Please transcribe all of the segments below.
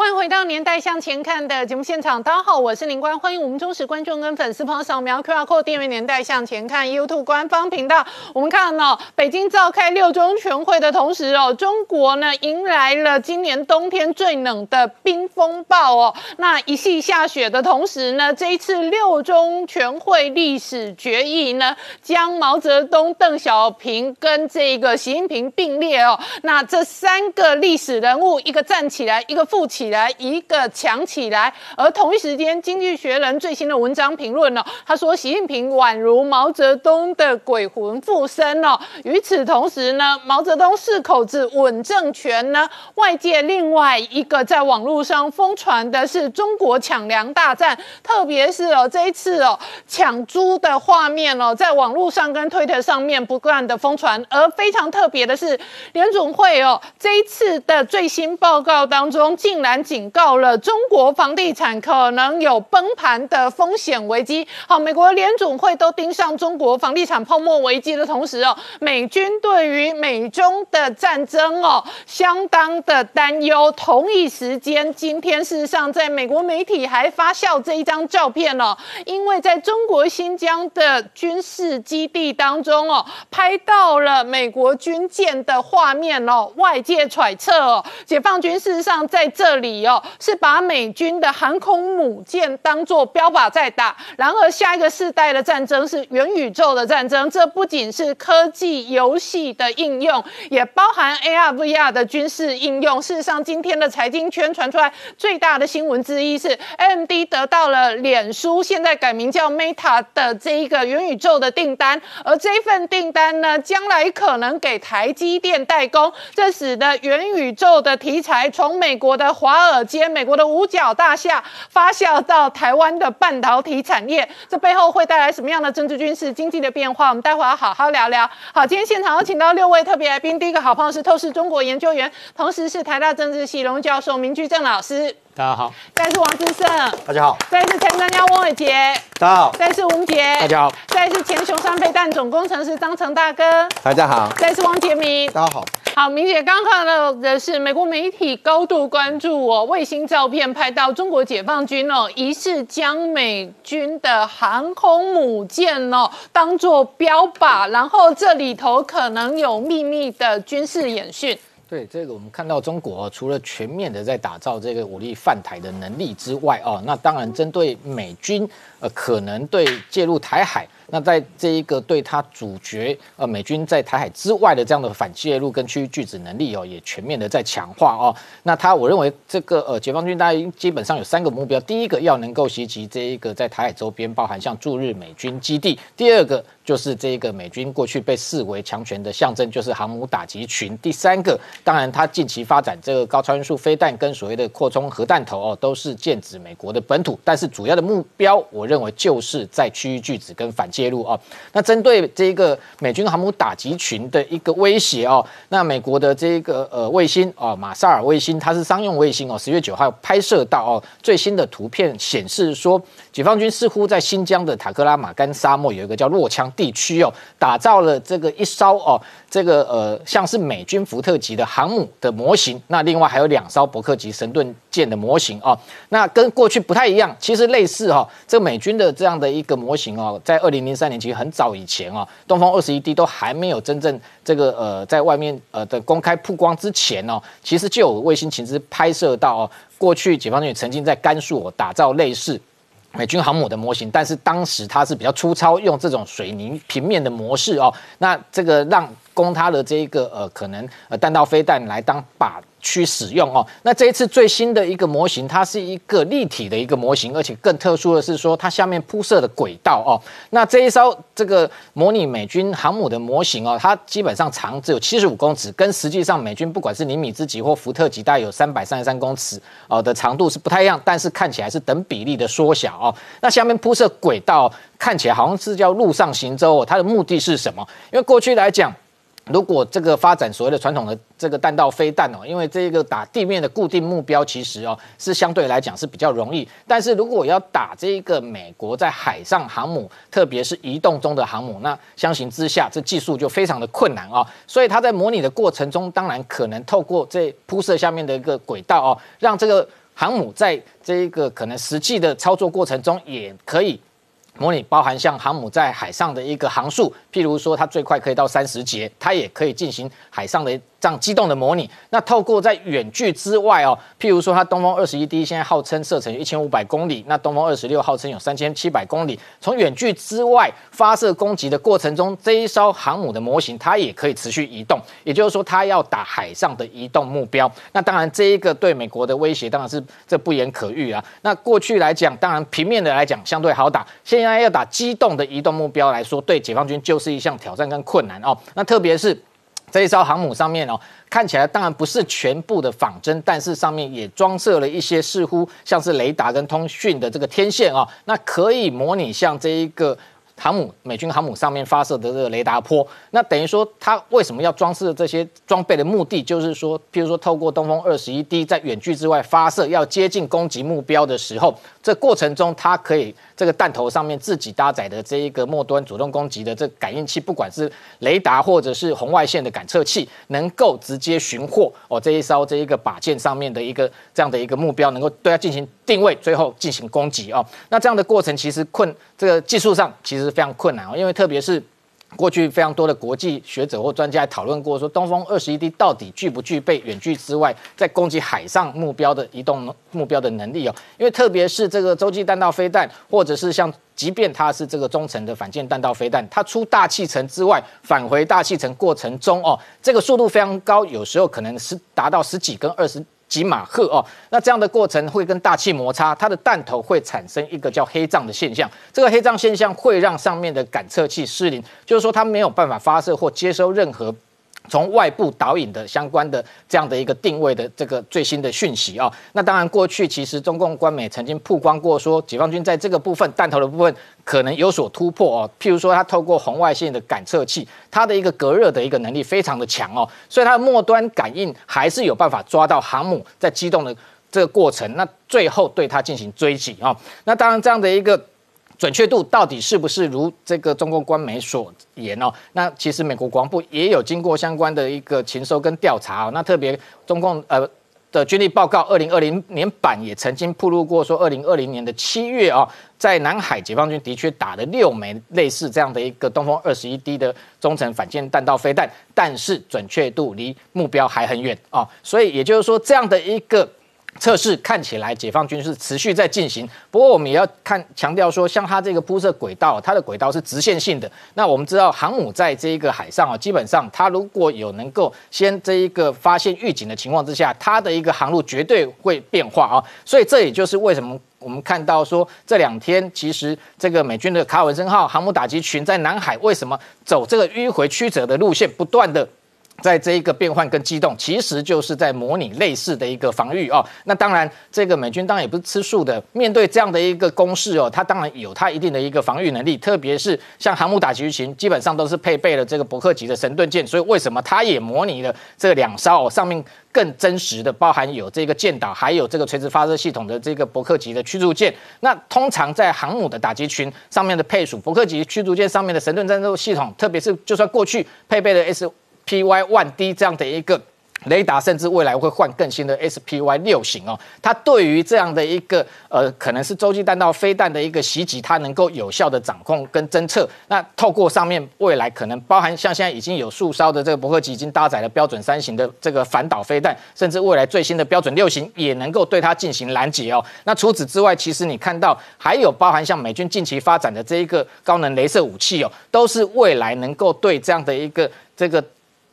欢迎回到《年代向前看》的节目现场，大家好，我是林官，欢迎我们忠实观众跟粉丝朋友扫描 QR Code 订阅《年代向前看》YouTube 官方频道。我们看到北京召开六中全会的同时哦，中国呢迎来了今年冬天最冷的冰风暴哦。那一系下雪的同时呢，这一次六中全会历史决议呢。将毛泽东、邓小平跟这个习近平并列哦，那这三个历史人物，一个站起来，一个富起来，一个强起来。而同一时间，《经济学人》最新的文章评论呢，他说习近平宛如毛泽东的鬼魂附身哦。与此同时呢，毛泽东四口子稳政权呢，外界另外一个在网络上疯传的是中国抢粮大战，特别是哦这一次哦抢猪的画面哦，在网络。上跟推特上面不断的疯传，而非常特别的是，联总会哦这一次的最新报告当中，竟然警告了中国房地产可能有崩盘的风险危机。好，美国联总会都盯上中国房地产泡沫危机的同时哦，美军对于美中的战争哦相当的担忧。同一时间，今天事实上在美国媒体还发酵这一张照片哦，因为在中国新疆的军事。基地当中哦，拍到了美国军舰的画面哦。外界揣测哦，解放军事实上在这里哦，是把美军的航空母舰当做标靶在打。然而，下一个世代的战争是元宇宙的战争，这不仅是科技游戏的应用，也包含 AR、VR 的军事应用。事实上，今天的财经圈传出来最大的新闻之一是，AMD 得到了脸书现在改名叫 Meta 的这一个元宇宙的订。单，而这份订单呢，将来可能给台积电代工，这使得元宇宙的题材从美国的华华尔街、美国的五角大厦发酵到台湾的半导体产业，这背后会带来什么样的政治、军事、经济的变化？我们待会要好好聊聊。好，今天现场有请到六位特别来宾，第一个好朋友是透视中国研究员，同时是台大政治系荣教授明居正老师。大家好，再是王志胜，大家好；再是前专家翁伟杰，大家好；再是吴杰，大家好；再是前雄山飞弹总工程师张成大哥，大家好；再是王杰明，大家好。好，明姐刚看到的是美国媒体高度关注哦，卫星照片拍到中国解放军哦，疑似将美军的航空母舰哦当做标靶，然后这里头可能有秘密的军事演训。对这个，我们看到中国除了全面的在打造这个武力犯台的能力之外，哦，那当然针对美军，呃，可能对介入台海。那在这一个对他主角呃美军在台海之外的这样的反介入跟区域拒止能力哦，也全面的在强化哦。那他我认为这个呃解放军大概基本上有三个目标，第一个要能够袭击这一个在台海周边包含像驻日美军基地，第二个就是这个美军过去被视为强权的象征，就是航母打击群，第三个当然它近期发展这个高超音速飞弹跟所谓的扩充核弹头哦，都是剑指美国的本土，但是主要的目标我认为就是在区域拒止跟反。介入啊，那针对这个美军航母打击群的一个威胁哦，那美国的这个呃卫星哦，马萨尔卫星，它是商用卫星哦，十月九号拍摄到哦，最新的图片显示说，解放军似乎在新疆的塔克拉玛干沙漠有一个叫洛枪地区哦，打造了这个一艘哦。这个呃，像是美军福特级的航母的模型，那另外还有两艘伯克级神盾舰的模型哦，那跟过去不太一样，其实类似哈，这个美军的这样的一个模型哦，在二零零三年其实很早以前哦，东风二十一 D 都还没有真正这个呃在外面呃的公开曝光之前哦，其实就有卫星情资拍摄到哦，过去解放军曾经在甘肃打造类似。美军航母的模型，但是当时它是比较粗糙，用这种水泥平面的模式哦，那这个让供它的这一个呃可能呃弹道飞弹来当靶。去使用哦，那这一次最新的一个模型，它是一个立体的一个模型，而且更特殊的是说，它下面铺设的轨道哦，那这一艘这个模拟美军航母的模型哦，它基本上长只有七十五公尺，跟实际上美军不管是尼米兹级或福特级，大概有三百三十三公尺哦的长度是不太一样，但是看起来是等比例的缩小哦。那下面铺设轨道看起来好像是叫陆上行舟哦，它的目的是什么？因为过去来讲。如果这个发展所谓的传统的这个弹道飞弹哦，因为这个打地面的固定目标，其实哦是相对来讲是比较容易。但是如果要打这个美国在海上航母，特别是移动中的航母，那相形之下，这技术就非常的困难啊。所以它在模拟的过程中，当然可能透过这铺设下面的一个轨道哦，让这个航母在这一个可能实际的操作过程中，也可以。模拟包含像航母在海上的一个航速，譬如说它最快可以到三十节，它也可以进行海上的。这样机动的模拟，那透过在远距之外哦，譬如说它东风二十一 D 现在号称射程一千五百公里，那东风二十六号称有三千七百公里，从远距之外发射攻击的过程中，这一艘航母的模型它也可以持续移动，也就是说它要打海上的移动目标。那当然这一个对美国的威胁当然是这不言可喻啊。那过去来讲，当然平面的来讲相对好打，现在要打机动的移动目标来说，对解放军就是一项挑战跟困难哦。那特别是。这一艘航母上面哦，看起来当然不是全部的仿真，但是上面也装设了一些似乎像是雷达跟通讯的这个天线哦，那可以模拟像这一个。航母美军航母上面发射的这个雷达波，那等于说它为什么要装饰这些装备的目的，就是说，譬如说透过东风二十一 D 在远距之外发射，要接近攻击目标的时候，这过程中它可以这个弹头上面自己搭载的这一个末端主动攻击的这感应器，不管是雷达或者是红外线的感测器，能够直接寻获哦这一艘这一个靶舰上面的一个这样的一个目标，能够对它进行定位，最后进行攻击哦。那这样的过程其实困这个技术上其实。非常困难哦，因为特别是过去非常多的国际学者或专家讨论过，说东风二十一 D 到底具不具备远距之外在攻击海上目标的移动目标的能力哦？因为特别是这个洲际弹道飞弹，或者是像即便它是这个中程的反舰弹道飞弹，它出大气层之外返回大气层过程中哦，这个速度非常高，有时候可能是达到十几跟二十。几马赫哦，那这样的过程会跟大气摩擦，它的弹头会产生一个叫黑障的现象。这个黑障现象会让上面的感测器失灵，就是说它没有办法发射或接收任何。从外部导引的相关的这样的一个定位的这个最新的讯息啊，那当然过去其实中共官媒曾经曝光过，说解放军在这个部分弹头的部分可能有所突破哦。譬如说，它透过红外线的感测器，它的一个隔热的一个能力非常的强哦，所以它的末端感应还是有办法抓到航母在机动的这个过程，那最后对它进行追击啊。那当然这样的一个。准确度到底是不是如这个中共官媒所言哦？那其实美国国防部也有经过相关的一个勤收跟调查哦。那特别中共呃的军力报告二零二零年版也曾经披露过，说二零二零年的七月啊，在南海解放军的确打了六枚类似这样的一个东风二十一 D 的中程反舰弹道飞弹，但是准确度离目标还很远啊。所以也就是说这样的一个。测试看起来解放军是持续在进行，不过我们也要看强调说，像它这个铺设轨道，它的轨道是直线性的。那我们知道航母在这一个海上啊，基本上它如果有能够先这一个发现预警的情况之下，它的一个航路绝对会变化啊。所以这也就是为什么我们看到说这两天其实这个美军的卡尔文森号航母打击群在南海为什么走这个迂回曲折的路线，不断的。在这一个变换跟机动，其实就是在模拟类似的一个防御哦。那当然，这个美军当然也不是吃素的，面对这样的一个攻势哦，它当然有它一定的一个防御能力。特别是像航母打击群，基本上都是配备了这个伯克级的神盾舰，所以为什么它也模拟了这两艘哦上面更真实的，包含有这个舰岛，还有这个垂直发射系统的这个伯克级的驱逐舰。那通常在航母的打击群上面的配属伯克级驱逐舰上面的神盾战斗系统，特别是就算过去配备的 S。P Y One D 这样的一个雷达，甚至未来会换更新的 S P Y 六型哦。它对于这样的一个呃，可能是洲际弹道飞弹的一个袭击，它能够有效的掌控跟侦测。那透过上面未来可能包含像现在已经有数艘的这个伯克级已经搭载了标准三型的这个反导飞弹，甚至未来最新的标准六型也能够对它进行拦截哦。那除此之外，其实你看到还有包含像美军近期发展的这一个高能镭射武器哦，都是未来能够对这样的一个这个。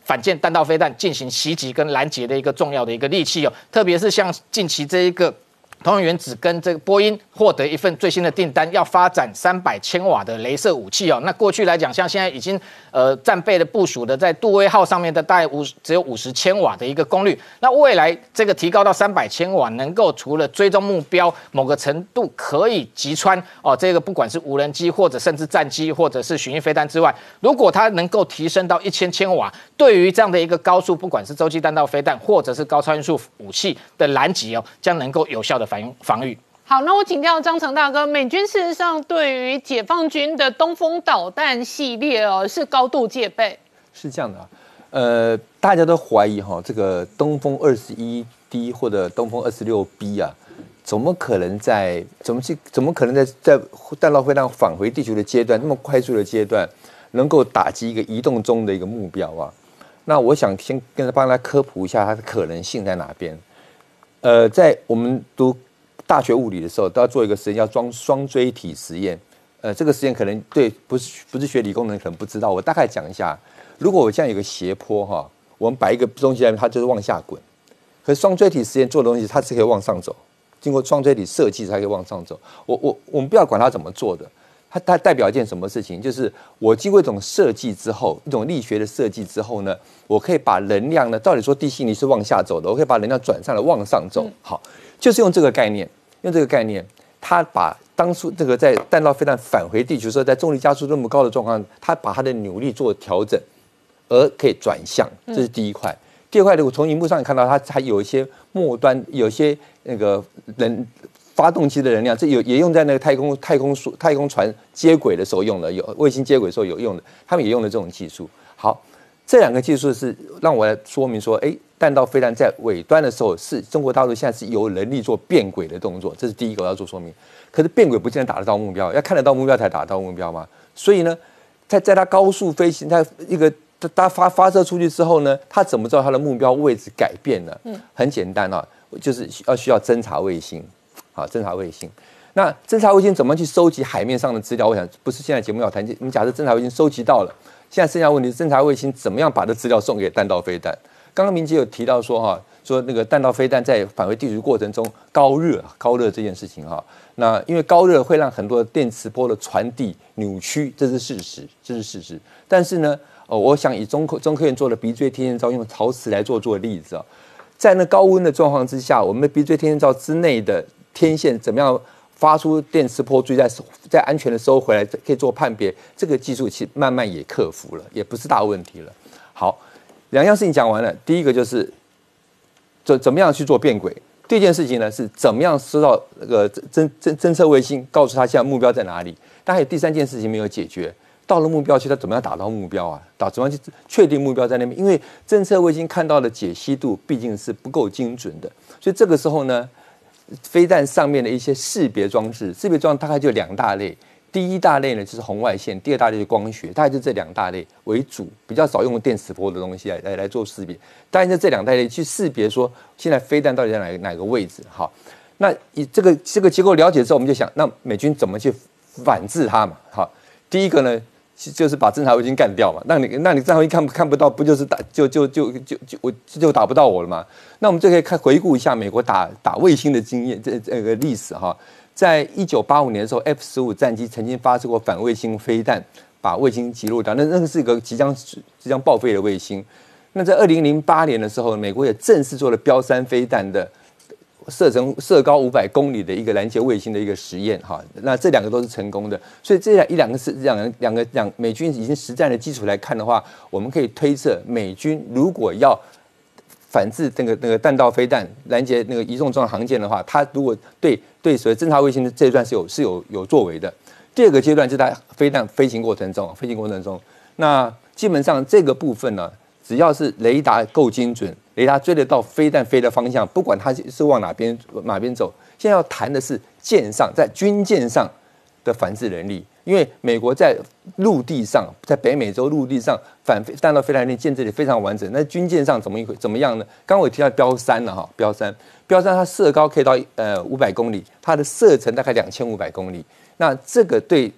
反舰弹道飞弹进行袭击跟拦截的一个重要的一个利器哦，特别是像近期这一个通源原子跟这个波音获得一份最新的订单，要发展三百千瓦的镭射武器哦。那过去来讲，像现在已经呃战备的部署的在杜威号上面的大概五只有五十千瓦的一个功率。那未来这个提高到三百千瓦，能够除了追踪目标某个程度可以击穿哦，这个不管是无人机或者甚至战机或者是巡弋飞弹之外，如果它能够提升到一千千瓦，对于这样的一个高速，不管是洲际弹道飞弹或者是高超音速武器的拦截哦，将能够有效的反应防御。好，那我请教张成大哥，美军事实上对于解放军的东风导弹系列哦是高度戒备。是这样的啊，呃，大家都怀疑哈，这个东风二十一 D 或者东风二十六 B 啊，怎么可能在怎么去怎么可能在在弹道飞弹返回地球的阶段，那么快速的阶段，能够打击一个移动中的一个目标啊？那我想先跟他帮他科普一下它的可能性在哪边。呃，在我们读。大学物理的时候都要做一个实验，叫装双锥体实验。呃，这个实验可能对不是不是学理工的人可能不知道，我大概讲一下。如果我现在有个斜坡哈，我们摆一个东西在它就是往下滚。可是双锥体实验做的东西，它是可以往上走，经过双锥体设计才可以往上走。我我我们不要管它怎么做的，它它代表一件什么事情？就是我经过一种设计之后，一种力学的设计之后呢，我可以把能量呢，到底说地心力是往下走的，我可以把能量转上来往上走。好，就是用这个概念。用这个概念，他把当初这个在弹道飞弹返回地球时候，在重力加速那么高的状况，他把它的扭力做调整，而可以转向，这是第一块。第二块，我从荧幕上看到，它还有一些末端，有些那个能发动机的能量，这有也用在那个太空太空船太空船接轨的时候用的，有卫星接轨的时候有用的，他们也用了这种技术。好。这两个技术是让我来说明说，哎，弹道飞弹在尾端的时候，是中国大陆现在是有能力做变轨的动作，这是第一个我要做说明。可是变轨不见得打得到目标，要看得到目标才打得到目标嘛。所以呢，在在它高速飞行，它一个它发发射出去之后呢，它怎么知道它的目标位置改变了？嗯，很简单啊，就是要需要侦察卫星，啊，侦察卫星。那侦察卫星怎么去收集海面上的资料？我想不是现在节目要谈，我们假设侦察卫星收集到了。现在剩下问题是侦察卫星怎么样把这资料送给弹道飞弹？刚刚明杰有提到说哈，说那个弹道飞弹在返回地球过程中高热高热这件事情哈，那因为高热会让很多电磁波的传递扭曲，这是事实，这是事实。但是呢，哦，我想以中科中科院做的鼻锥天线罩用陶瓷来做做例子啊，在那高温的状况之下，我们的鼻锥天线罩之内的天线怎么样？发出电磁波，追在在安全的时候回来，可以做判别。这个技术其实慢慢也克服了，也不是大问题了。好，两样事情讲完了。第一个就是怎怎么样去做变轨。第二件事情呢是怎么样收到那个侦侦侦测卫星，告诉他现在目标在哪里。但还有第三件事情没有解决，到了目标区，他怎么样打到目标啊？打怎么样去确定目标在那边？因为侦测卫星看到的解析度毕竟是不够精准的，所以这个时候呢。飞弹上面的一些识别装置，识别装置大概就两大类。第一大类呢就是红外线，第二大类是光学，大概就这两大类为主，比较少用电磁波的东西来来来做识别。当然，就这两大类去识别说现在飞弹到底在哪哪个位置。好，那以这个这个结构了解之后，我们就想，那美军怎么去反制它嘛？好，第一个呢。就是把侦察卫星干掉嘛，那你那你侦察卫看看不到，不就是打就就就就就我就打不到我了嘛？那我们就可以看回顾一下美国打打卫星的经验，这这个历史哈，在一九八五年的时候，F 十五战机曾经发射过反卫星飞弹，把卫星击落掉，那那个是一个即将即将报废的卫星。那在二零零八年的时候，美国也正式做了标三飞弹的。射程射高五百公里的一个拦截卫星的一个实验，哈，那这两个都是成功的，所以这两一两个是两两个两美军已经实战的基础来看的话，我们可以推测，美军如果要反制那个那个弹道飞弹拦截那个移动装航舰的话，它如果对对所谓侦察卫星的这一段是有是有有作为的。第二个阶段就在飞弹飞行过程中，飞行过程中，那基本上这个部分呢，只要是雷达够精准。雷达追得到飞弹飞的方向，不管它是往哪边哪边走。现在要谈的是舰上在军舰上的反制能力，因为美国在陆地上，在北美洲陆地上反弹道飞弹建这里非常完整。那军舰上怎么一怎么样呢？刚我提到标三了哈，标三，标三它射高可以到呃五百公里，它的射程大概两千五百公里。那这个对。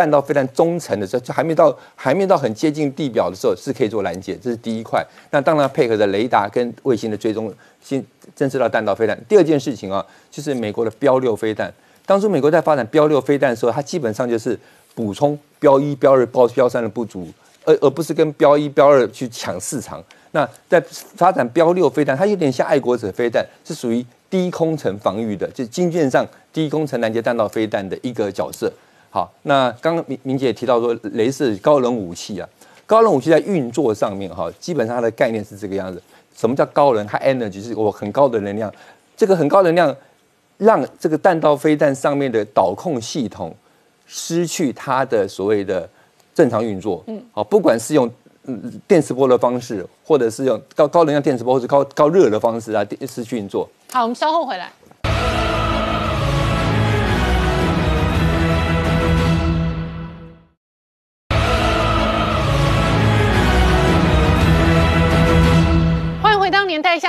弹道飞弹中层的时候，就还没到还没到很接近地表的时候，是可以做拦截，这是第一块。那当然配合着雷达跟卫星的追踪，先侦测到弹道飞弹。第二件事情啊，就是美国的标六飞弹。当初美国在发展标六飞弹的时候，它基本上就是补充标一、标二、标标三的不足，而而不是跟标一、标二去抢市场。那在发展标六飞弹，它有点像爱国者飞弹，是属于低空层防御的，就军舰上低空层拦截弹道飞弹的一个角色。好，那刚刚明明姐也提到说，镭射高能武器啊，高能武器在运作上面哈，基本上它的概念是这个样子。什么叫高能？它 energy 是我很高的能量，这个很高能量让这个弹道飞弹上面的导控系统失去它的所谓的正常运作。嗯，好，不管是用嗯电磁波的方式，或者是用高高能量电磁波或者高高热的方式啊，失去运作。好，我们稍后回来。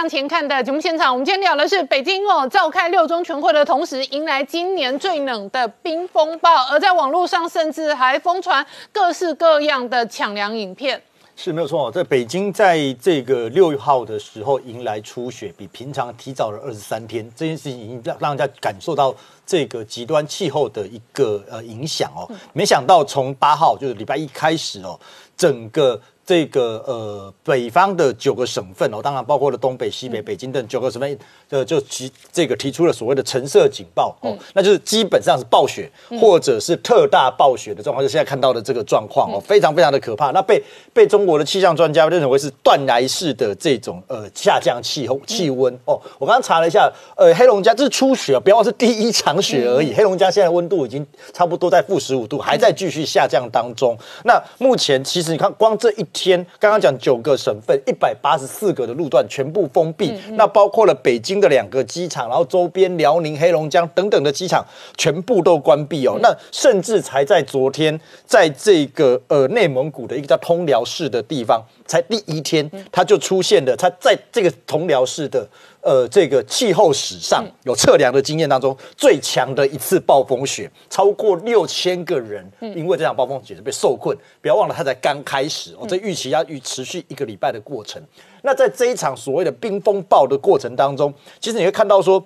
向前看的节目现场，我们今天聊的是北京哦召开六中全会的同时，迎来今年最冷的冰风暴，而在网络上甚至还疯传各式各样的抢粮影片。是没有错，在北京在这个六号的时候迎来初雪，比平常提早了二十三天，这件事情已经让让人家感受到这个极端气候的一个呃影响哦。没想到从八号就是礼拜一开始哦，整个。这个呃，北方的九个省份哦，当然包括了东北、西北、北京等九个省份，呃，就提这个提出了所谓的橙色警报哦，那就是基本上是暴雪或者是特大暴雪的状况，就现在看到的这个状况哦，非常非常的可怕。那被被中国的气象专家认为是断崖式的这种呃下降气候气温哦。我刚刚查了一下，呃，黑龙江这是初雪，不要是第一场雪而已。黑龙江现在温度已经差不多在负十五度，还在继续下降当中。那目前其实你看，光这一。天，刚刚讲九个省份，一百八十四个的路段全部封闭，那包括了北京的两个机场，然后周边辽宁、黑龙江等等的机场全部都关闭哦。那甚至才在昨天，在这个呃内蒙古的一个叫通辽市的地方，才第一天，它就出现了，它在这个通辽市的。呃，这个气候史上有测量的经验当中最强的一次暴风雪，超过六千个人因为这场暴风雪是被受困。不要忘了，它才刚开始哦，这预期要预持续一个礼拜的过程。那在这一场所谓的冰风暴的过程当中，其实你会看到说，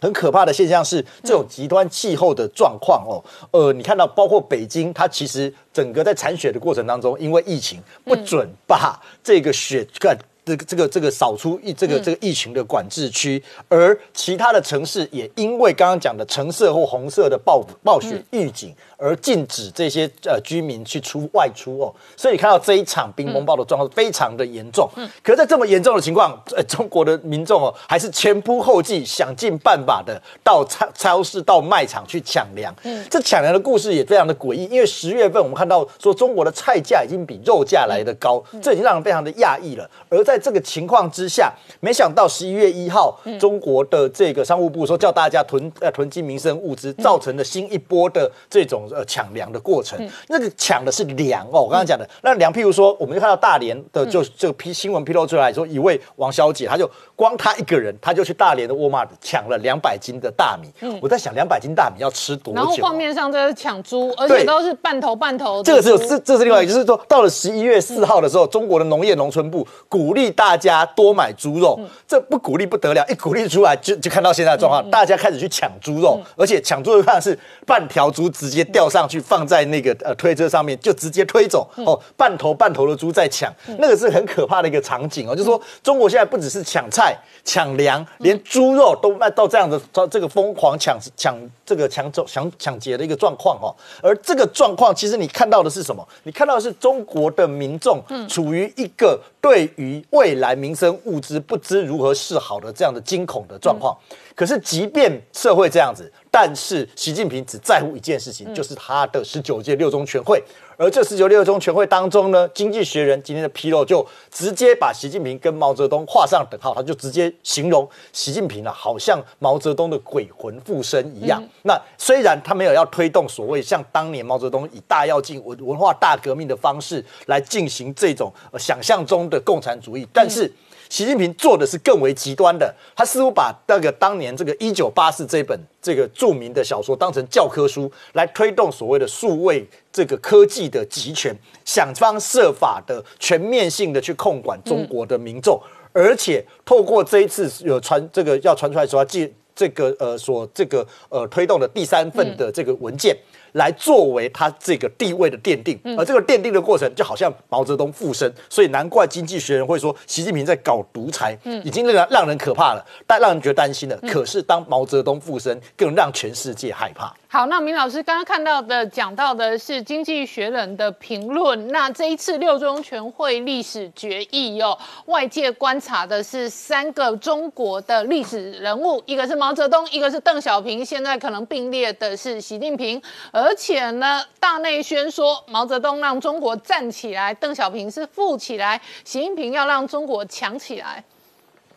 很可怕的现象是这种极端气候的状况哦。呃，你看到包括北京，它其实整个在铲雪的过程当中，因为疫情不准把这个雪干。这个这个这个扫出疫这个这个疫情的管制区，而其他的城市也因为刚刚讲的橙色或红色的暴暴雪预警。而禁止这些呃居民去出外出哦，所以你看到这一场冰风暴的状况非常的严重。嗯，可是在这么严重的情况，呃，中国的民众哦，还是前仆后继，想尽办法的到超超市、到卖场去抢粮。嗯，这抢粮的故事也非常的诡异，因为十月份我们看到说中国的菜价已经比肉价来的高，这已经让人非常的讶异了。而在这个情况之下，没想到十一月一号，中国的这个商务部说叫大家囤呃囤积民生物资，造成了新一波的这种。呃，抢粮的过程，那个抢的是粮哦。我刚刚讲的那粮，譬如说，我们就看到大连的，就这个批新闻披露出来说，一位王小姐，她就光他一个人，他就去大连的沃尔玛抢了两百斤的大米。我在想，两百斤大米要吃多久？然后画面上这是抢猪，而且都是半头半头。这个是这这是另外一个，就是说到了十一月四号的时候，中国的农业农村部鼓励大家多买猪肉，这不鼓励不得了，一鼓励出来就就看到现在的状况，大家开始去抢猪肉，而且抢猪肉看是半条猪直接。吊上去放在那个呃推车上面，就直接推走哦，半头半头的猪在抢，那个是很可怕的一个场景哦。就是说，中国现在不只是抢菜、抢粮，连猪肉都卖到这样的，这个疯狂抢抢这个抢走、抢抢劫的一个状况哦。而这个状况，其实你看到的是什么？你看到的是中国的民众处于一个对于未来民生物资不知如何是好的这样的惊恐的状况。可是，即便社会这样子，但是习近平只在乎一件事情，就是他的十九届六中全会。而这十九六中全会当中呢，《经济学人》今天的披露就直接把习近平跟毛泽东画上等号，他就直接形容习近平啊，好像毛泽东的鬼魂附身一样。那虽然他没有要推动所谓像当年毛泽东以大跃进文文化大革命的方式来进行这种想象中的共产主义，但是。习近平做的是更为极端的，他似乎把那个当年这个《一九八四》这本这个著名的小说当成教科书来推动所谓的数位这个科技的集权，想方设法的全面性的去控管中国的民众，而且透过这一次有传这个要传出来说记这个呃所这个呃推动的第三份的这个文件。来作为他这个地位的奠定，而这个奠定的过程就好像毛泽东附身，所以难怪经济学人会说习近平在搞独裁，已经让让人可怕了，但让人觉得担心了。可是当毛泽东附身，更让全世界害怕。好，那明老师刚刚看到的讲到的是《经济学人》的评论。那这一次六中全会历史决议哦，外界观察的是三个中国的历史人物，一个是毛泽东，一个是邓小平，现在可能并列的是习近平。而且呢，大内宣说毛泽东让中国站起来，邓小平是富起来，习近平要让中国强起来。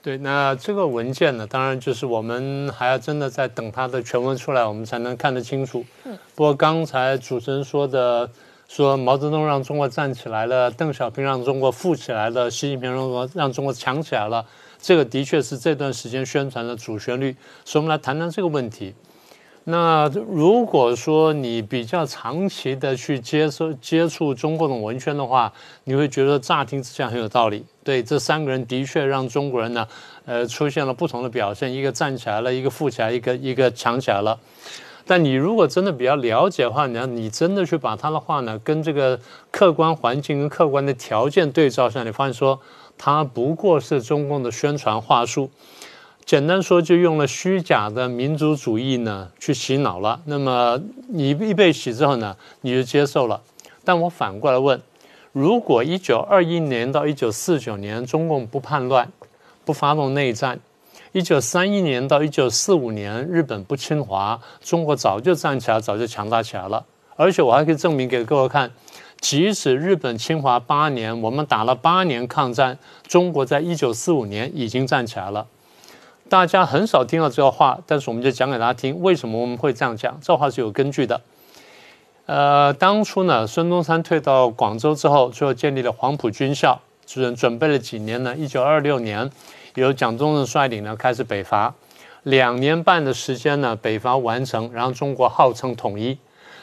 对，那这个文件呢，当然就是我们还要真的在等它的全文出来，我们才能看得清楚。嗯。不过刚才主持人说的，说毛泽东让中国站起来了，邓小平让中国富起来了，习近平让中国让中国强起来了，这个的确是这段时间宣传的主旋律。所以我们来谈谈这个问题。那如果说你比较长期的去接受接触中国的文宣的话，你会觉得乍听之下很有道理。对，这三个人的确让中国人呢，呃，出现了不同的表现，一个站起来了，一个富起来，一个一个强起来了。但你如果真的比较了解的话，你要你真的去把他的话呢，跟这个客观环境跟客观的条件对照下，你发现说，他不过是中共的宣传话术。简单说，就用了虚假的民族主义呢去洗脑了。那么你一被洗之后呢，你就接受了。但我反过来问：如果一九二一年到一九四九年中共不叛乱、不发动内战；一九三一年到一九四五年日本不侵华，中国早就站起来，早就强大起来了。而且我还可以证明给各位看，即使日本侵华八年，我们打了八年抗战，中国在一九四五年已经站起来了。大家很少听到这个话，但是我们就讲给大家听，为什么我们会这样讲？这话是有根据的。呃，当初呢，孙中山退到广州之后，最后建立了黄埔军校，准准备了几年呢？一九二六年，由蒋中正率领呢开始北伐，两年半的时间呢，北伐完成，然后中国号称统一，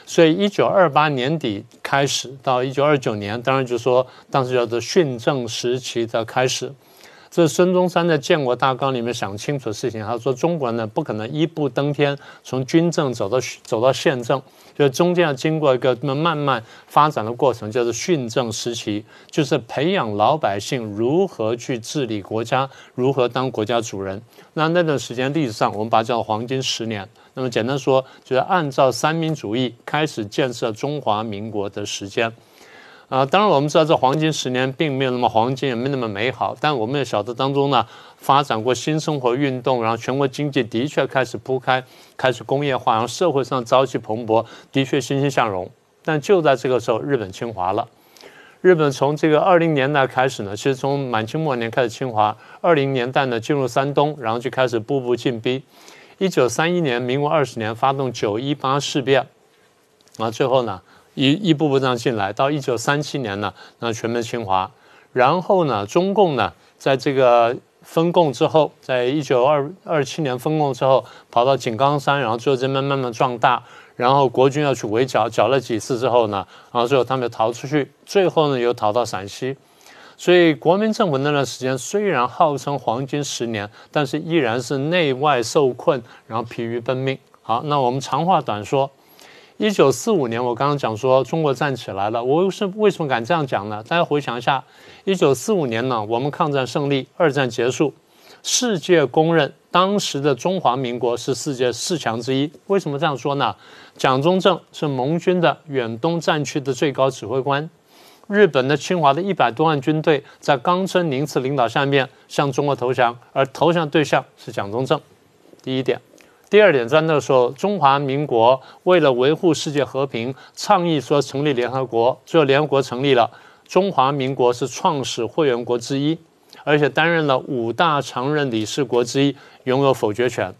所以一九二八年底开始到一九二九年，当然就说当时叫做训政时期的开始。这是孙中山在建国大纲里面想清楚的事情。他说：“中国人呢，不可能一步登天，从军政走到走到宪政，就中间要经过一个那么慢慢发展的过程，叫做训政时期，就是培养老百姓如何去治理国家，如何当国家主人。那那段时间历史上我们把它叫做黄金十年。那么简单说，就是按照三民主义开始建设中华民国的时间。”啊，当然我们知道这黄金十年并没有那么黄金，也没那么美好。但我们也晓得当中呢，发展过新生活运动，然后全国经济的确开始铺开，开始工业化，然后社会上朝气蓬勃，的确欣欣向荣。但就在这个时候，日本侵华了。日本从这个二零年代开始呢，其实从满清末年开始侵华，二零年代呢进入山东，然后就开始步步进逼。一九三一年，民国二十年，发动九一八事变，啊，最后呢。一一步步这样进来，到一九三七年呢，那全面侵华，然后呢，中共呢，在这个分共之后，在一九二二七年分共之后，跑到井冈山，然后最后这边慢慢壮大，然后国军要去围剿，剿了几次之后呢，然后最后他们逃出去，最后呢又逃到陕西，所以国民政府那段时间虽然号称黄金十年，但是依然是内外受困，然后疲于奔命。好，那我们长话短说。一九四五年，我刚刚讲说中国站起来了。我是为什么敢这样讲呢？大家回想一下，一九四五年呢，我们抗战胜利，二战结束，世界公认当时的中华民国是世界四强之一。为什么这样说呢？蒋中正是盟军的远东战区的最高指挥官，日本的侵华的一百多万军队在冈村宁次领导下面向中国投降，而投降对象是蒋中正。第一点。第二点，在那时候，中华民国为了维护世界和平，倡议说成立联合国。最后，联合国成立了，中华民国是创始会员国之一，而且担任了五大常任理事国之一，拥有否决权。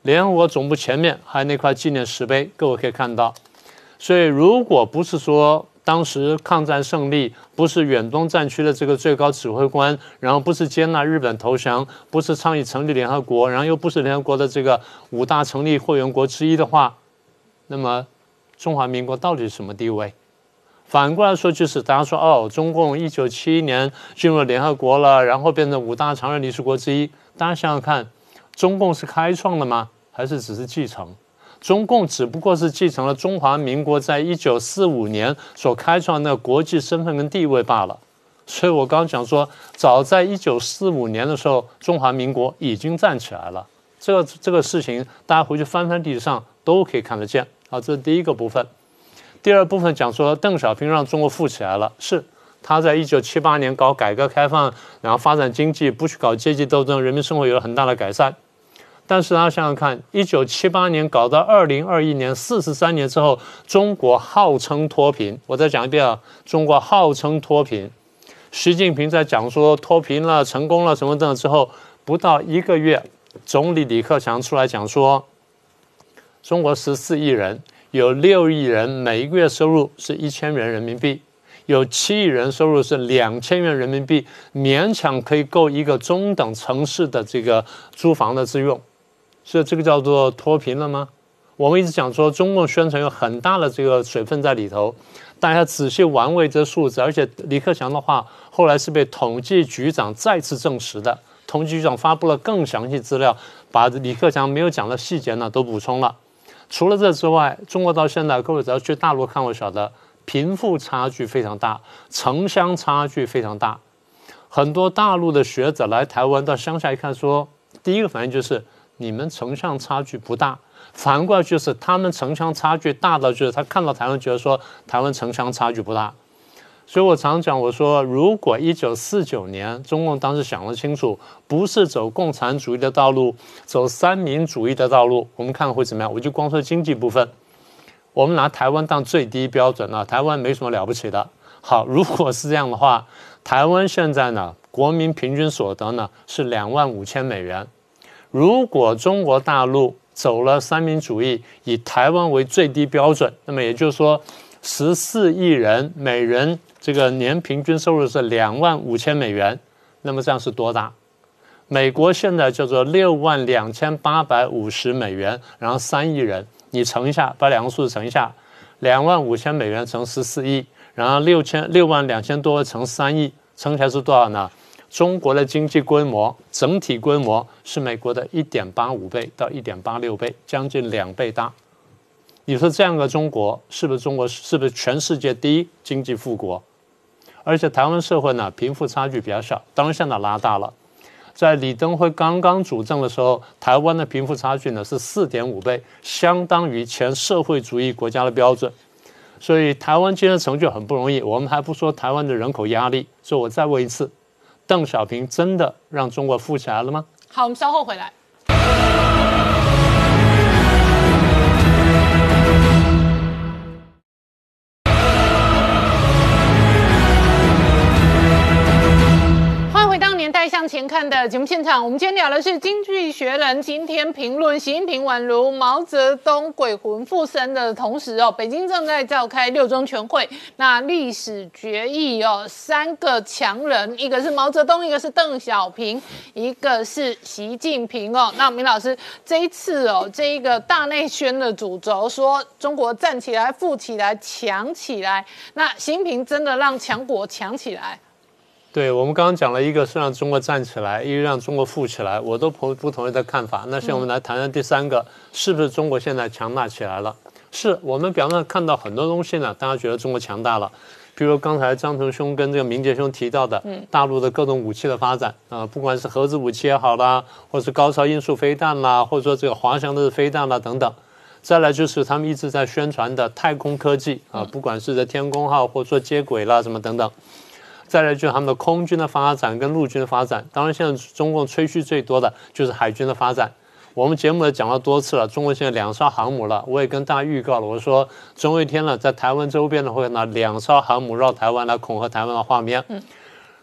联合国总部前面还有那块纪念石碑，各位可以看到。所以，如果不是说当时抗战胜利不是远东战区的这个最高指挥官，然后不是接纳日本投降，不是倡议成立联合国，然后又不是联合国的这个五大成立会员国之一的话，那么中华民国到底是什么地位？反过来说，就是大家说哦，中共一九七一年进入联合国了，然后变成五大常任理事国之一。大家想想看，中共是开创的吗？还是只是继承？中共只不过是继承了中华民国在一九四五年所开创的国际身份跟地位罢了。所以我刚讲说，早在一九四五年的时候，中华民国已经站起来了。这个这个事情，大家回去翻翻历史上都可以看得见。好，这是第一个部分。第二部分讲说，邓小平让中国富起来了，是他在一九七八年搞改革开放，然后发展经济，不去搞阶级斗争，人民生活有了很大的改善。但是大家想想看，一九七八年搞到二零二一年，四十三年之后，中国号称脱贫。我再讲一遍啊，中国号称脱贫。习近平在讲说脱贫了，成功了什么等之后，不到一个月，总理李克强出来讲说，中国十四亿人。有六亿人每一个月收入是一千元人民币，有七亿人收入是两千元人民币，勉强可以够一个中等城市的这个租房的自用，所以这个叫做脱贫了吗？我们一直讲说中共宣传有很大的这个水分在里头，大家仔细玩味这数字，而且李克强的话后来是被统计局长再次证实的，统计局长发布了更详细资料，把李克强没有讲的细节呢都补充了。除了这之外，中国到现在，各位只要去大陆看，我晓得贫富差距非常大，城乡差距非常大。很多大陆的学者来台湾到乡下一看，说第一个反应就是你们城乡差距不大，反过来就是他们城乡差距大到就是他看到台湾觉得说台湾城乡差距不大。所以我常讲，我说如果一九四九年中共当时想得清楚，不是走共产主义的道路，走三民主义的道路，我们看会怎么样？我就光说经济部分，我们拿台湾当最低标准啊，台湾没什么了不起的。好，如果是这样的话，台湾现在呢，国民平均所得呢是两万五千美元。如果中国大陆走了三民主义，以台湾为最低标准，那么也就是说，十四亿人每人。这个年平均收入是两万五千美元，那么这样是多大？美国现在叫做六万两千八百五十美元，然后三亿人，你乘一下，把两个数字乘一下，两万五千美元乘十四亿，然后六千六万两千多乘三亿，乘起来是多少呢？中国的经济规模整体规模是美国的一点八五倍到一点八六倍，将近两倍大。你说这样的中国是不是中国是不是全世界第一经济富国？而且台湾社会呢，贫富差距比较小，当然现在拉大了。在李登辉刚刚主政的时候，台湾的贫富差距呢是四点五倍，相当于前社会主义国家的标准。所以台湾今天成就很不容易，我们还不说台湾的人口压力。所以我再问一次，邓小平真的让中国富起来了吗？好，我们稍后回来。向前看的节目现场，我们今天聊的是《经济学人》今天评论习近平宛如毛泽东鬼魂附身的同时哦，北京正在召开六中全会，那历史决议哦，三个强人，一个是毛泽东，一个是邓小平，一个是习近平哦。那明老师这一次哦，这一个大内宣的主轴说中国站起来、富起来、强起来，那习近平真的让强国强起来？对我们刚刚讲了一个是让中国站起来，一个让中国富起来，我都不不同意的看法。那现在我们来谈谈第三个，是不是中国现在强大起来了？是我们表面上看到很多东西呢，大家觉得中国强大了，比如刚才张成兄跟这个明杰兄提到的，大陆的各种武器的发展啊，不管是核子武器也好啦，或是高超音速飞弹啦，或者说这个滑翔的飞弹啦等等，再来就是他们一直在宣传的太空科技啊，不管是在天宫号或者说接轨啦什么等等。再来就是他们的空军的发展跟陆军的发展，当然现在中共吹嘘最多的就是海军的发展。我们节目也讲了多次了，中国现在两艘航母了，我也跟大家预告了，我说总有一天呢，在台湾周边呢会拿两艘航母绕台湾来恐吓台湾的画面。嗯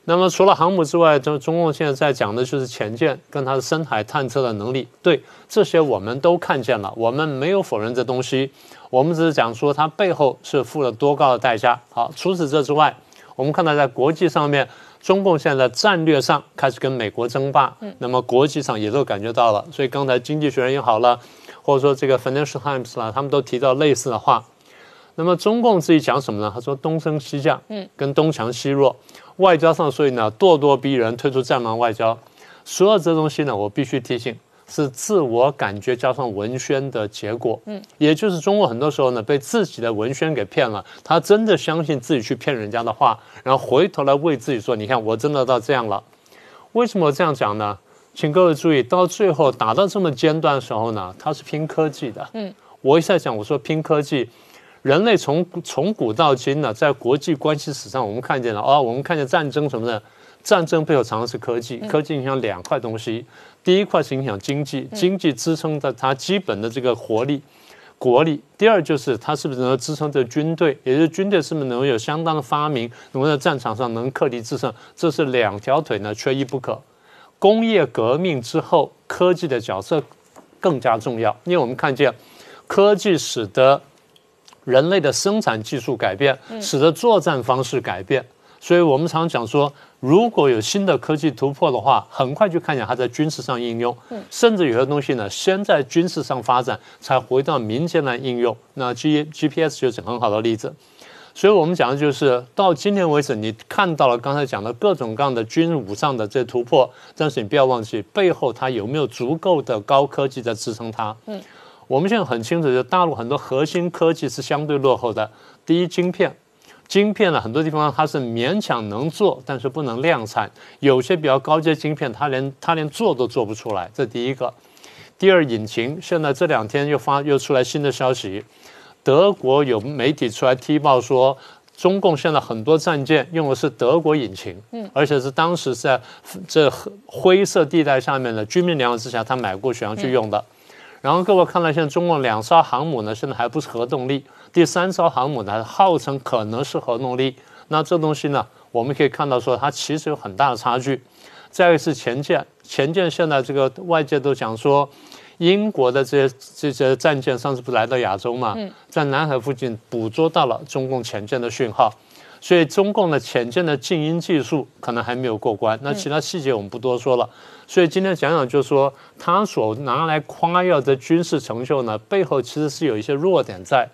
那么除了航母之外，中中共现在在讲的就是潜舰跟它的深海探测的能力。对这些我们都看见了，我们没有否认这东西，我们只是讲说它背后是付了多高的代价。好，除此这之外，我们看到在国际上面，中共现在战略上开始跟美国争霸，那么国际上也都感觉到了。所以刚才《经济学人》也好了，或者说这个《Financial Times》啦，他们都提到类似的话。那么中共自己讲什么呢？他说东升西降，嗯，跟东强西弱，外交上所以呢咄咄逼人，推出战狼外交，所有这东西呢，我必须提醒，是自我感觉加上文宣的结果，嗯，也就是中国很多时候呢被自己的文宣给骗了，他真的相信自己去骗人家的话，然后回头来为自己说，你看我真的到这样了，为什么这样讲呢？请各位注意，到最后打到这么尖端的时候呢，他是拼科技的，嗯，我一再讲，我说拼科技。人类从从古到今呢，在国际关系史上，我们看见了哦，我们看见战争什么的，战争背后常常是科技，科技影响两块东西，第一块是影响经济，经济支撑着它基本的这个活力、国力；第二就是它是不是能够支撑着军队，也就是军队是不是能够有相当的发明，能够在战场上能克敌制胜，这是两条腿呢，缺一不可。工业革命之后，科技的角色更加重要，因为我们看见科技使得。人类的生产技术改变，使得作战方式改变，所以我们常讲说，如果有新的科技突破的话，很快就看见它在军事上应用，甚至有些东西呢，先在军事上发展，才回到民间来应用。那 G G P S 就是很好的例子。所以我们讲的就是到今天为止，你看到了刚才讲的各种各样的军武上的这突破，但是你不要忘记背后它有没有足够的高科技在支撑它。嗯。我们现在很清楚，就大陆很多核心科技是相对落后的。第一，晶片，晶片呢，很多地方它是勉强能做，但是不能量产。有些比较高阶晶片，它连它连做都做不出来。这第一个。第二，引擎，现在这两天又发又出来新的消息，德国有媒体出来踢爆说，中共现在很多战舰用的是德国引擎，嗯，而且是当时在这灰色地带下面的军民联合之下，他买过去然后去用的。然后各位看到，现在中共两艘航母呢，现在还不是核动力，第三艘航母呢，号称可能是核动力。那这东西呢，我们可以看到说，它其实有很大的差距。再一个是前舰，前舰现在这个外界都讲说，英国的这些这些战舰上次不来到亚洲嘛，在南海附近捕捉到了中共前舰的讯号。所以中共的潜舰的静音技术可能还没有过关，那其他细节我们不多说了。所以今天讲讲，就是说他所拿来夸耀的军事成就呢，背后其实是有一些弱点在。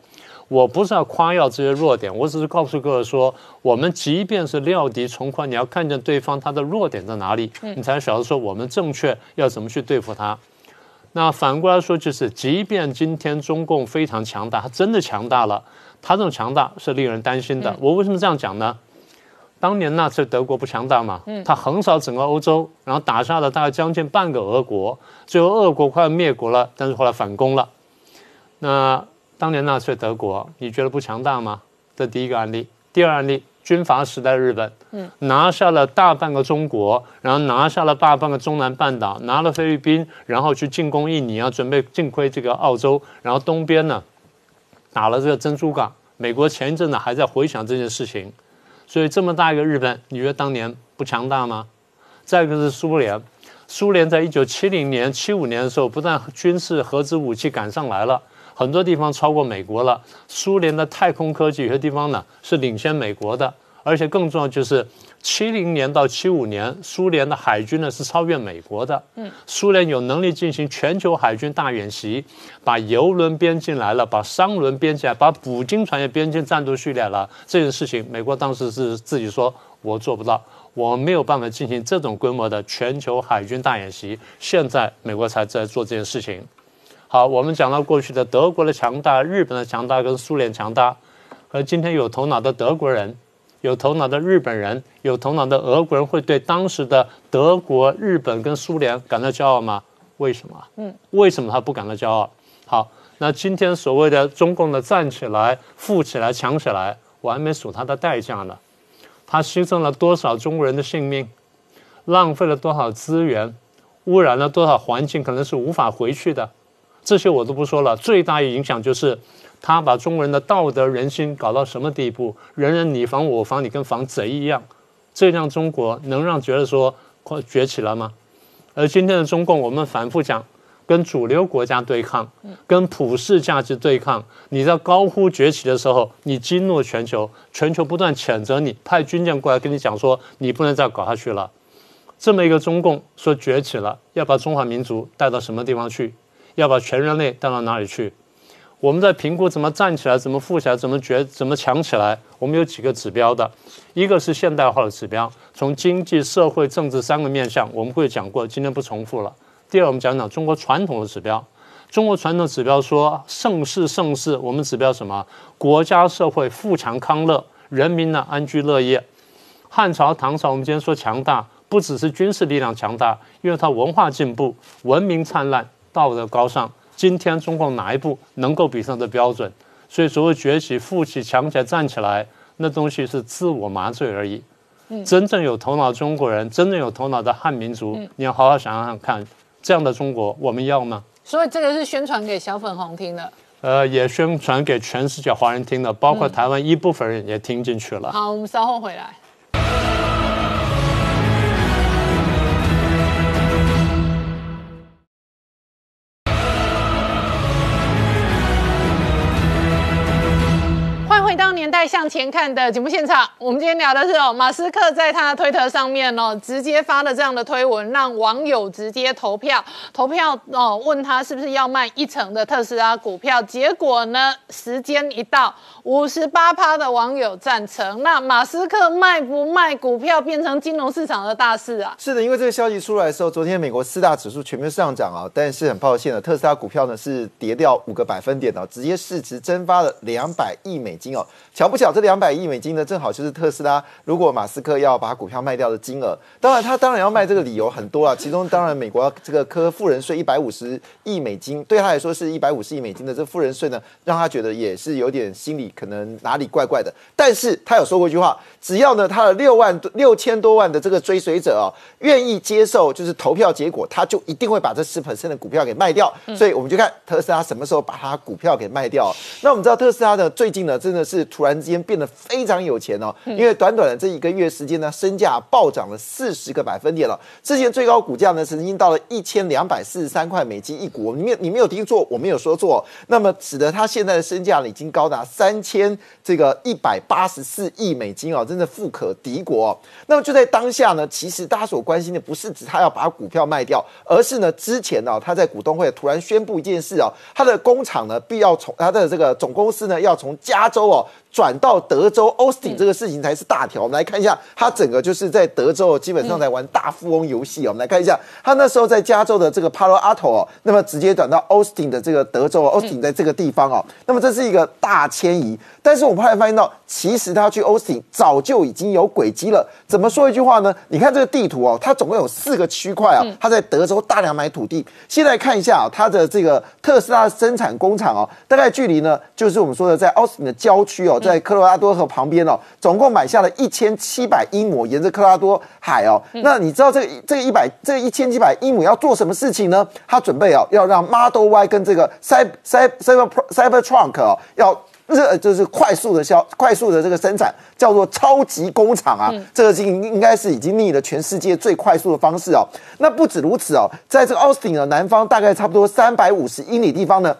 我不是要夸耀这些弱点，我只是告诉各位说，我们即便是料敌从宽，你要看见对方他的弱点在哪里，你才晓得说我们正确要怎么去对付他。那反过来说，就是即便今天中共非常强大，他真的强大了。他这种强大是令人担心的。我为什么这样讲呢？当年纳粹德国不强大嘛？他横扫整个欧洲，然后打下了大概将近半个俄国，最后俄国快要灭国了，但是后来反攻了。那当年纳粹德国，你觉得不强大吗？这第一个案例。第二案例，军阀时代日本，嗯拿下了大半个中国，然后拿下了大半个中南半岛，拿了菲律宾，然后去进攻印尼啊，准备进窥这个澳洲，然后东边呢？打了这个珍珠港，美国前一阵呢还在回想这件事情，所以这么大一个日本，你觉得当年不强大吗？再一个是苏联，苏联在一九七零年、七五年的时候，不但军事核子武器赶上来了，很多地方超过美国了。苏联的太空科技有些地方呢是领先美国的。而且更重要就是，七零年到七五年，苏联的海军呢是超越美国的。嗯，苏联有能力进行全球海军大演习，把油轮编进来了，把商轮编进来，把捕鲸船也编进战斗序列了。这件事情，美国当时是自己说，我做不到，我没有办法进行这种规模的全球海军大演习。现在美国才在做这件事情。好，我们讲到过去的德国的强大、日本的强大跟苏联强大，而今天有头脑的德国人。有头脑的日本人，有头脑的俄国人，会对当时的德国、日本跟苏联感到骄傲吗？为什么？嗯，为什么他不感到骄傲？好，那今天所谓的中共的站起来、富起来、强起来，我还没数他的代价呢。他牺牲了多少中国人的性命，浪费了多少资源，污染了多少环境，可能是无法回去的。这些我都不说了，最大的影响就是。他把中国人的道德人心搞到什么地步？人人你防我防你，跟防贼一样，这样中国能让觉得说快崛起了吗？而今天的中共，我们反复讲，跟主流国家对抗，跟普世价值对抗。你在高呼崛起的时候，你激怒全球，全球不断谴责你，派军舰过来跟你讲说，你不能再搞下去了。这么一个中共说崛起了，要把中华民族带到什么地方去？要把全人类带到哪里去？我们在评估怎么站起来，怎么富起来，怎么崛，怎么强起来。我们有几个指标的，一个是现代化的指标，从经济社会政治三个面向，我们会讲过，今天不重复了。第二，我们讲讲中国传统的指标。中国传统指标说盛世盛世，我们指标什么？国家社会富强康乐，人民呢安居乐业。汉朝、唐朝，我们今天说强大，不只是军事力量强大，因为它文化进步，文明灿烂，道德高尚。今天中共哪一步能够比上的标准？所以所谓崛起、富起、强起来、站起来，那东西是自我麻醉而已。真正有头脑的中国人，真正有头脑的汉民族，你要好好想想看，这样的中国我们要吗？所以这个是宣传给小粉红听的。呃，也宣传给全世界华人听的，包括台湾一部分人也听进去了。好，我们稍后回来。在向前看的节目现场，我们今天聊的是哦，马斯克在他的推特上面哦，直接发了这样的推文，让网友直接投票，投票哦，问他是不是要卖一成的特斯拉股票。结果呢，时间一到，五十八趴的网友赞成。那马斯克卖不卖股票，变成金融市场的大事啊？是的，因为这个消息出来的时候，昨天美国四大指数全面上涨啊，但是很抱歉的，特斯拉股票呢是跌掉五个百分点的，直接市值蒸发了两百亿美金哦。巧不巧，这两百亿美金呢，正好就是特斯拉如果马斯克要把股票卖掉的金额。当然，他当然要卖这个理由很多啊，其中当然美国这个科富人税一百五十亿美金，对他来说是一百五十亿美金的这富人税呢，让他觉得也是有点心理可能哪里怪怪的。但是他有说过一句话，只要呢他的六万六千多万的这个追随者啊，愿意接受就是投票结果，他就一定会把这十 percent 的股票给卖掉。所以我们就看特斯拉什么时候把他股票给卖掉。那我们知道特斯拉呢，最近呢真的是。突然之间变得非常有钱哦，因为短短的这一个月时间呢，身价暴涨了四十个百分点了。之前最高股价呢，曾经到了一千两百四十三块美金一股。你没你没有听错，我没有说错。那么使得他现在的身价呢，已经高达三千这个一百八十四亿美金啊，真的富可敌国。那么就在当下呢，其实大家所关心的不是指他要把股票卖掉，而是呢之前呢他在股东会突然宣布一件事哦，他的工厂呢必要从他的这个总公司呢要从加州哦。转到德州 Austin 这个事情才是大条。我们来看一下，他整个就是在德州，基本上在玩大富翁游戏我们来看一下，他那时候在加州的这个 Palo Alto 哦，那么直接转到 Austin 的这个德州，Austin 在这个地方哦，那么这是一个大迁移。但是我们后来发现到，其实他去 Austin 早就已经有轨迹了。怎么说一句话呢？你看这个地图哦，它总共有四个区块啊，他在德州大量买土地。现在看一下啊，它的这个特斯拉生产工厂哦，大概距离呢，就是我们说的在 Austin 的郊区哦。在科罗拉多河旁边哦，总共买下了一千七百英亩，沿着科罗拉多海哦。那你知道这个这个一百这一千七百英亩要做什么事情呢？他准备哦，要让 Model Y 跟这个 Cyber Cyber Cyber Trunk 哦，要热就是快速的消快速的这个生产，叫做超级工厂啊。这个应应该是已经逆了全世界最快速的方式哦。那不止如此哦，在这个 Austin 的南方大概差不多三百五十英里地方呢。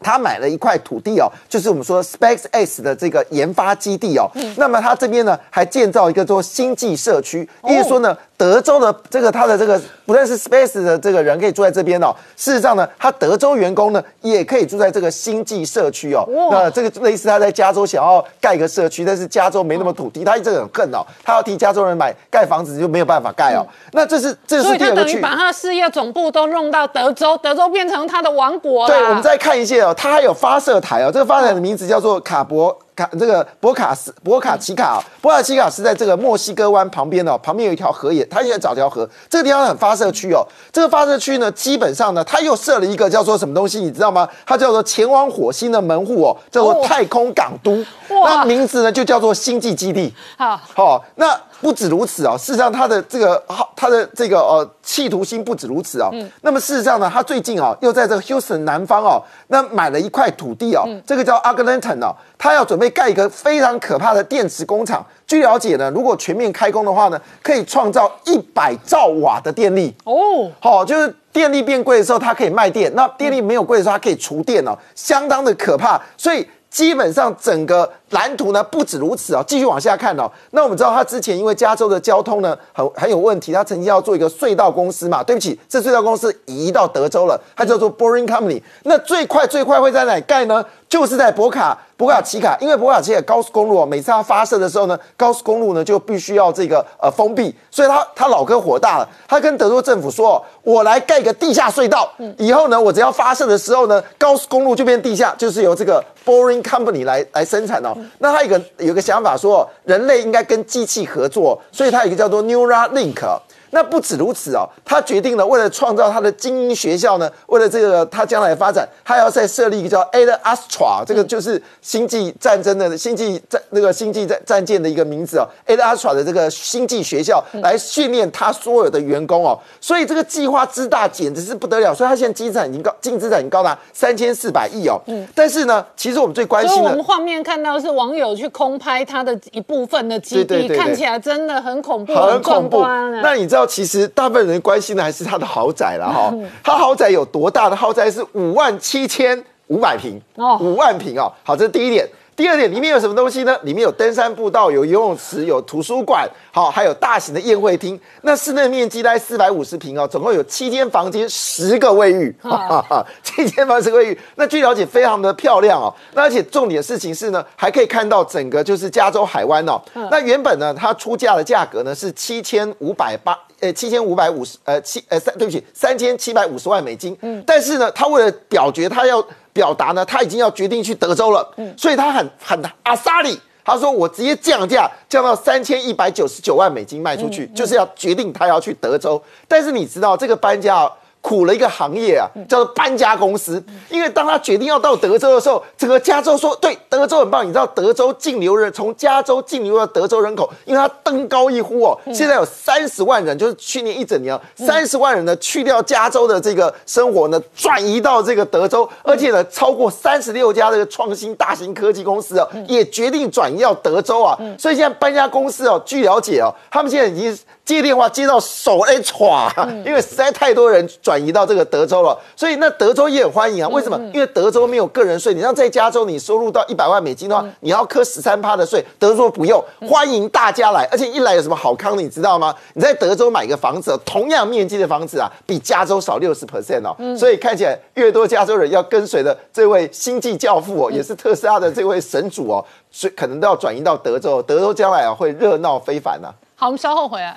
他买了一块土地哦，就是我们说 Space X 的这个研发基地哦。那么他这边呢，还建造一个做星际社区，意思说呢。德州的这个他的这个不但是 Space 的这个人可以住在这边哦，事实上呢，他德州员工呢也可以住在这个星际社区哦。那这个类似他在加州想要盖一个社区，但是加州没那么土地，他一直很恨哦，他要替加州人买盖房子就没有办法盖哦。那这是这是第二个区，把他的事业总部都弄到德州，德州变成他的王国对，我们再看一下哦，他还有发射台哦，这个发射台的名字叫做卡博。卡这个博卡斯博卡奇卡，博卡奇卡是在这个墨西哥湾旁边哦，旁边有一条河也，他现在找条河，这个地方很发射区哦。这个发射区呢，基本上呢，他又设了一个叫做什么东西，你知道吗？它叫做前往火星的门户哦，叫做太空港都，那名字呢就叫做星际基地。好，好，那。不止如此哦，事实上他的这个好，他的这个呃企图心不止如此哦。嗯。那么事实上呢，他最近啊又在这个 Houston 南方哦，那买了一块土地哦，这个叫 Arlington 哦。他要准备盖一个非常可怕的电池工厂。据了解呢，如果全面开工的话呢，可以创造一百兆瓦的电力。哦，好、就是电力变贵的时候，它可以卖电；那电力没有贵的时候，它可以除电哦，相当的可怕。所以基本上整个蓝图呢不止如此哦，继续往下看哦。那我们知道，他之前因为加州的交通呢很很有问题，他曾经要做一个隧道公司嘛。对不起，这隧道公司移到德州了，它叫做 Boring Company。那最快最快会在哪盖呢？就是在博卡博卡奇卡，因为博卡奇卡高速公路哦，每次它发射的时候呢，高速公路呢就必须要这个呃封闭，所以他他老哥火大了，他跟德州政府说，我来盖个地下隧道，以后呢，我只要发射的时候呢，高速公路就变地下，就是由这个 Boring Company 来来生产哦。那他有个有个想法说，人类应该跟机器合作，所以他有一个叫做 Neural Link。那不止如此哦，他决定了为了创造他的精英学校呢，为了这个他将来的发展，他要再设立一个叫 Ad Astra，这个就是星际战争的星际战那个星际战战舰的一个名字哦，Ad Astra 的这个星际学校来训练他所有的员工哦，所以这个计划之大简直是不得了，所以他现在资产已经高净资产已经高达三千四百亿哦，嗯，但是呢，其实我们最关心的我们。画面看到是网友去空拍他的一部分的基地，对对对对看起来真的很恐怖、很恐怖。那你知道，其实大部分人关心的还是他的豪宅了哈。他豪宅有多大的豪宅？是五万七千五百平哦五万平哦。好，这是第一点。第二点，里面有什么东西呢？里面有登山步道，有游泳池，有图书馆，好，还有大型的宴会厅。那室内面积大概四百五十平哦，总共有七间房间，十个卫浴，哈哈哈，七间房十个卫浴。那据了解，非常的漂亮哦。那而且重点的事情是呢，还可以看到整个就是加州海湾哦。那原本呢，它出价的价格呢是七千五百八。呃，七千五百五十，呃，七，呃，三，对不起，三千七百五十万美金。嗯，但是呢，他为了表决，他要表达呢，他已经要决定去德州了。嗯，所以他很很阿萨里，他说我直接降价，降到三千一百九十九万美金卖出去，就是要决定他要去德州。但是你知道这个搬家哦。苦了一个行业啊，叫做搬家公司。因为当他决定要到德州的时候，整个加州说对德州很棒。你知道德州净流人从加州净流到德州人口，因为他登高一呼哦，现在有三十万人，就是去年一整年三十万人呢去掉加州的这个生活呢，转移到这个德州，而且呢超过三十六家这个创新大型科技公司哦，也决定转移到德州啊。所以现在搬家公司哦，据了解哦，他们现在已经。接电话接到手哎歘，因为实在太多人转移到这个德州了，所以那德州也很欢迎啊。为什么？因为德州没有个人税，你像在加州，你收入到一百万美金的话，你要磕十三趴的税。德州不用，欢迎大家来，而且一来有什么好康的，你知道吗？你在德州买个房子，同样面积的房子啊，比加州少六十 percent 哦。所以看起来越多加州人要跟随的这位星际教父哦，也是特斯拉的这位神主哦，所以可能都要转移到德州。德州将来啊会热闹非凡呐、好，我们稍后回来。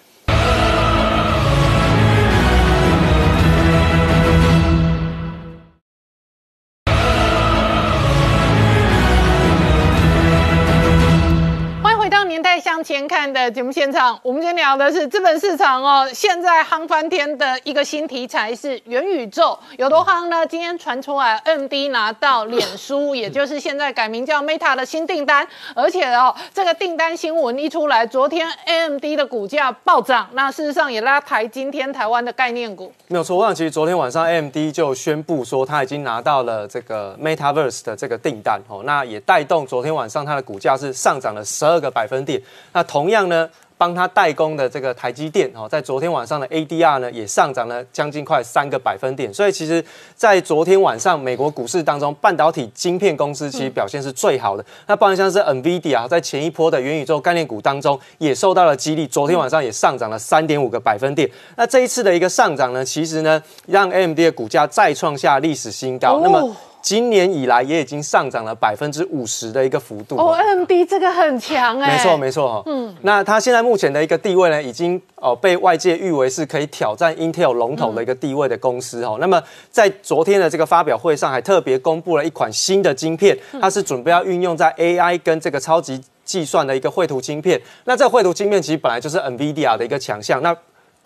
年代向前看的节目现场，我们今天聊的是资本市场哦，现在夯翻天的一个新题材是元宇宙，有多夯呢？今天传出来，AMD 拿到脸书，也就是现在改名叫 Meta 的新订单，而且哦，这个订单新闻一出来，昨天 AMD 的股价暴涨，那事实上也拉抬今天台湾的概念股。没有错，我想其实昨天晚上 AMD 就宣布说，他已经拿到了这个 Metaverse 的这个订单哦，那也带动昨天晚上它的股价是上涨了十二个百分点。那同样呢，帮他代工的这个台积电哦，在昨天晚上的 ADR 呢也上涨了将近快三个百分点。所以其实，在昨天晚上美国股市当中，半导体晶片公司其实表现是最好的。那包含像是 NVIDIA 在前一波的元宇宙概念股当中也受到了激励，昨天晚上也上涨了三点五个百分点。那这一次的一个上涨呢，其实呢让 AMD 的股价再创下历史新高。哦那么今年以来也已经上涨了百分之五十的一个幅度。哦，AMD 这个很强哎、没错，没错哈。嗯，那它现在目前的一个地位呢，已经哦被外界誉为是可以挑战 Intel 龙头的一个地位的公司哦。那么在昨天的这个发表会上，还特别公布了一款新的晶片，它是准备要运用在 AI 跟这个超级计算的一个绘图晶片。那这个绘图晶片其实本来就是 NVIDIA 的一个强项。那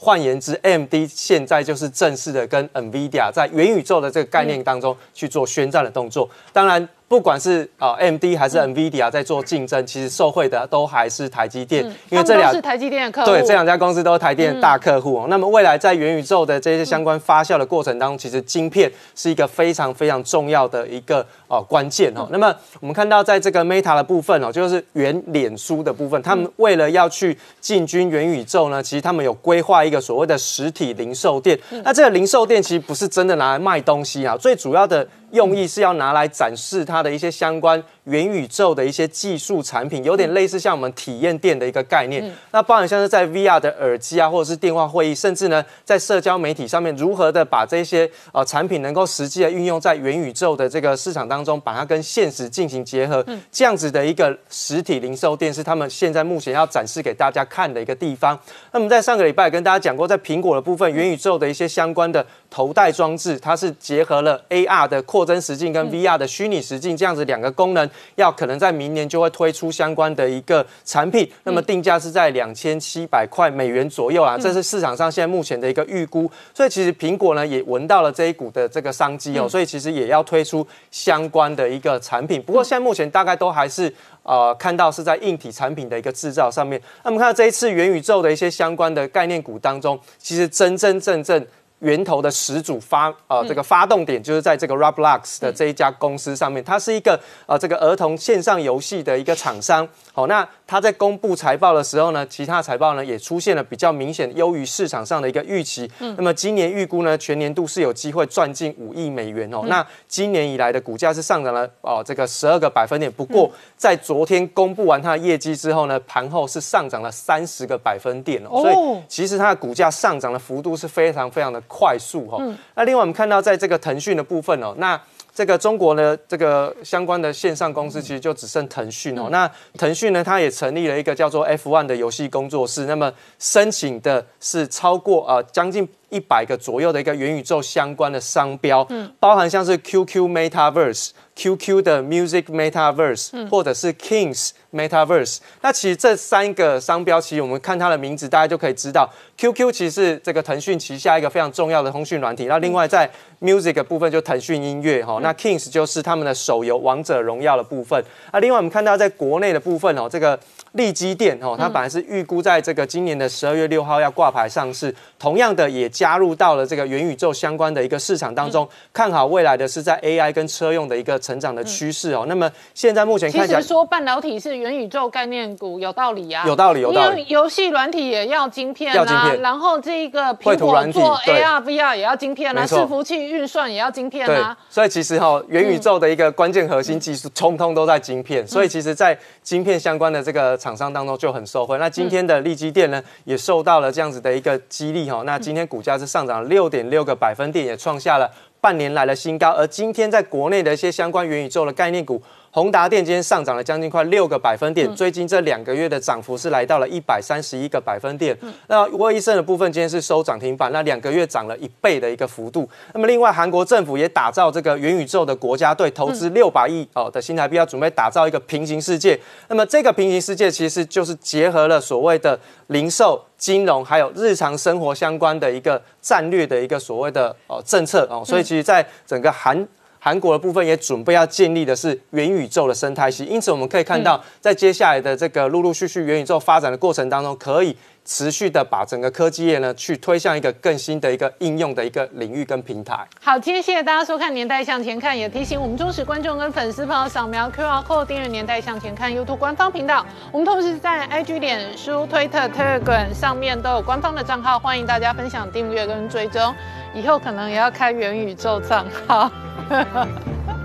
换言之，MD 现在就是正式的跟 NVIDIA 在元宇宙的这个概念当中去做宣战的动作。当然，不管是啊 AMD 还是 NVIDIA 在做竞争，其实受惠的都还是台积电，因为这两是台积电的客户，对，这两家公司都是台电的大客户哦。那么未来在元宇宙的这些相关发酵的过程当中，其实晶片是一个非常非常重要的一个哦关键哦。那么我们看到在这个 Meta 的部分哦，就是原脸书的部分，他们为了要去进军元宇宙呢，其实他们有规划一个所谓的实体零售店。那这个零售店其实不是真的拿来卖东西啊，最主要的。用意是要拿来展示它的一些相关元宇宙的一些技术产品，有点类似像我们体验店的一个概念。那包含像是在 VR 的耳机啊，或者是电话会议，甚至呢在社交媒体上面，如何的把这些呃产品能够实际的运用在元宇宙的这个市场当中，把它跟现实进行结合，这样子的一个实体零售店是他们现在目前要展示给大家看的一个地方。那么在上个礼拜跟大家讲过，在苹果的部分，元宇宙的一些相关的头戴装置，它是结合了 AR 的扩增实境跟 VR 的虚拟实境这样子两个功能，要可能在明年就会推出相关的一个产品。那么定价是在两千七百块美元左右啊，这是市场上现在目前的一个预估。所以其实苹果呢也闻到了这一股的这个商机哦，所以其实也要推出相关的一个产品。不过现在目前大概都还是呃看到是在硬体产品的一个制造上面。那么看到这一次元宇宙的一些相关的概念股当中，其实真真正正。源头的始祖发呃这个发动点就是在这个 Roblox 的这一家公司上面，它是一个呃这个儿童线上游戏的一个厂商。好，那它在公布财报的时候呢，其他财报呢也出现了比较明显优于市场上的一个预期。那么今年预估呢，全年度是有机会赚进五亿美元哦。那今年以来的股价是上涨了哦这个十二个百分点。不过在昨天公布完它的业绩之后呢，盘后是上涨了三十个百分点哦。所以其实它的股价上涨的幅度是非常非常的。快速哈，那另外我们看到在这个腾讯的部分哦，那这个中国呢这个相关的线上公司其实就只剩腾讯哦，那腾讯呢它也成立了一个叫做 F1 的游戏工作室，那么申请的是超过呃将近一百个左右的一个元宇宙相关的商标，嗯，包含像是 QQ Metaverse。QQ 的 Music Metaverse，或者是 Kings Metaverse，那其实这三个商标，其实我们看它的名字，大家就可以知道，QQ 其实是这个腾讯旗下一个非常重要的通讯软体。那另外在 Music 部分就腾讯音乐哈，那 Kings 就是他们的手游王者荣耀的部分。那另外我们看到在国内的部分哦，这个。利基电哦，它本来是预估在这个今年的十二月六号要挂牌上市，同样的也加入到了这个元宇宙相关的一个市场当中，看好未来的是在 AI 跟车用的一个成长的趋势哦。那么现在目前看起来，说半导体是元宇宙概念股有道理呀，有道理有道理。游戏软体也要晶片啊，然后这个苹果做 AR VR 也要晶片啊，伺服器运算也要晶片啊。所以其实哈，元宇宙的一个关键核心技术，通通都在晶片。所以其实，在晶片相关的这个。厂商当中就很受惠，那今天的利基电呢，也受到了这样子的一个激励哈，那今天股价是上涨六点六个百分点，也创下了半年来的新高，而今天在国内的一些相关元宇宙的概念股。宏达电今天上涨了将近快六个百分点，最近这两个月的涨幅是来到了一百三十一个百分点。那沃医生的部分今天是收涨停板，那两个月涨了一倍的一个幅度。那么另外，韩国政府也打造这个元宇宙的国家队，投资六百亿哦的新台币，要准备打造一个平行世界。那么这个平行世界其实就是结合了所谓的零售、金融还有日常生活相关的一个战略的一个所谓的哦政策哦，所以其实在整个韩。韩国的部分也准备要建立的是元宇宙的生态系，因此我们可以看到，在接下来的这个陆陆续续元宇宙发展的过程当中，可以持续的把整个科技业呢去推向一个更新的一个应用的一个领域跟平台。好，今天谢谢大家收看《年代向前看》，也提醒我们忠实观众跟粉丝朋友扫描 QR Code 订阅《年代向前看》YouTube 官方频道。我们同时在 IG、脸书、推特、Telegram 上面都有官方的账号，欢迎大家分享、订阅跟追踪。以后可能也要开元宇宙账号。